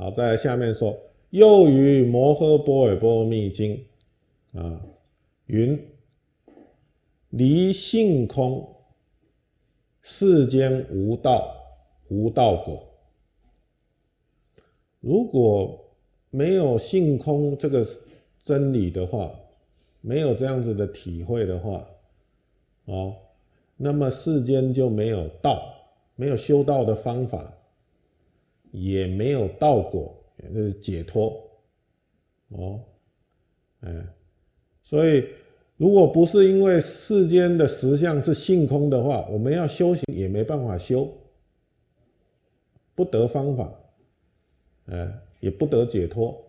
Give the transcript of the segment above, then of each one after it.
好，再来下面说，又于摩诃波尔波罗蜜经啊，云离性空，世间无道，无道果。如果没有性空这个真理的话，没有这样子的体会的话，哦，那么世间就没有道，没有修道的方法，也没有道果，就是解脱，哦，哎，所以如果不是因为世间的实相是性空的话，我们要修行也没办法修，不得方法，哎，也不得解脱。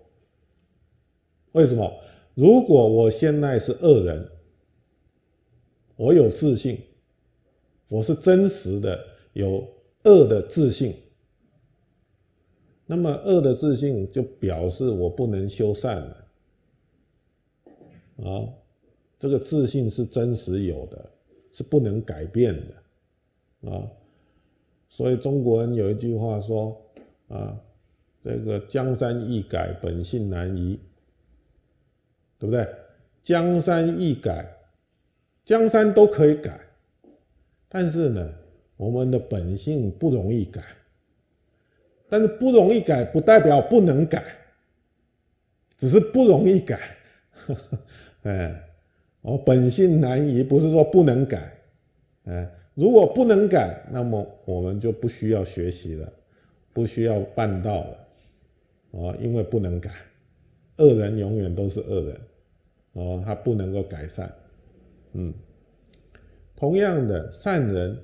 为什么？如果我现在是恶人，我有自信，我是真实的有恶的自信，那么恶的自信就表示我不能修善了。啊，这个自信是真实有的，是不能改变的啊。所以中国人有一句话说：“啊，这个江山易改，本性难移。”对不对？江山易改，江山都可以改，但是呢，我们的本性不容易改。但是不容易改，不代表不能改，只是不容易改。哎，哦，本性难移，不是说不能改。哎，如果不能改，那么我们就不需要学习了，不需要办道了。哦，因为不能改，恶人永远都是恶人。哦，他不能够改善，嗯，同样的善人，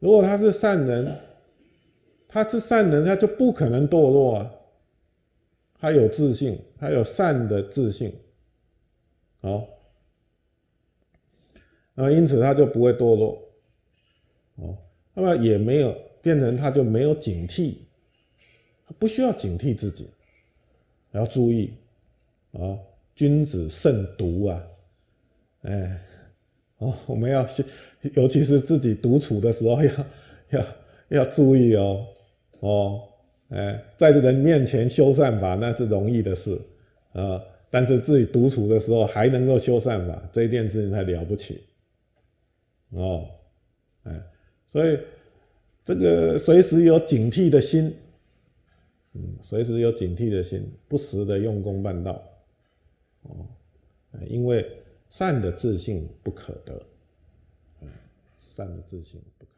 如果他是善人，他是善人，他就不可能堕落啊。他有自信，他有善的自信，好，啊，因此他就不会堕落，哦，那么也没有变成他就没有警惕，他不需要警惕自己，要注意，啊。君子慎独啊，哎，哦，我们要尤其是自己独处的时候，要要要注意哦，哦，哎，在人面前修善法那是容易的事啊，但是自己独处的时候还能够修善法，这件事情才了不起哦，哎，所以这个随时有警惕的心，嗯，随时有警惕的心，不时的用功办道。哦，因为善的自信不可得，善的自信不可。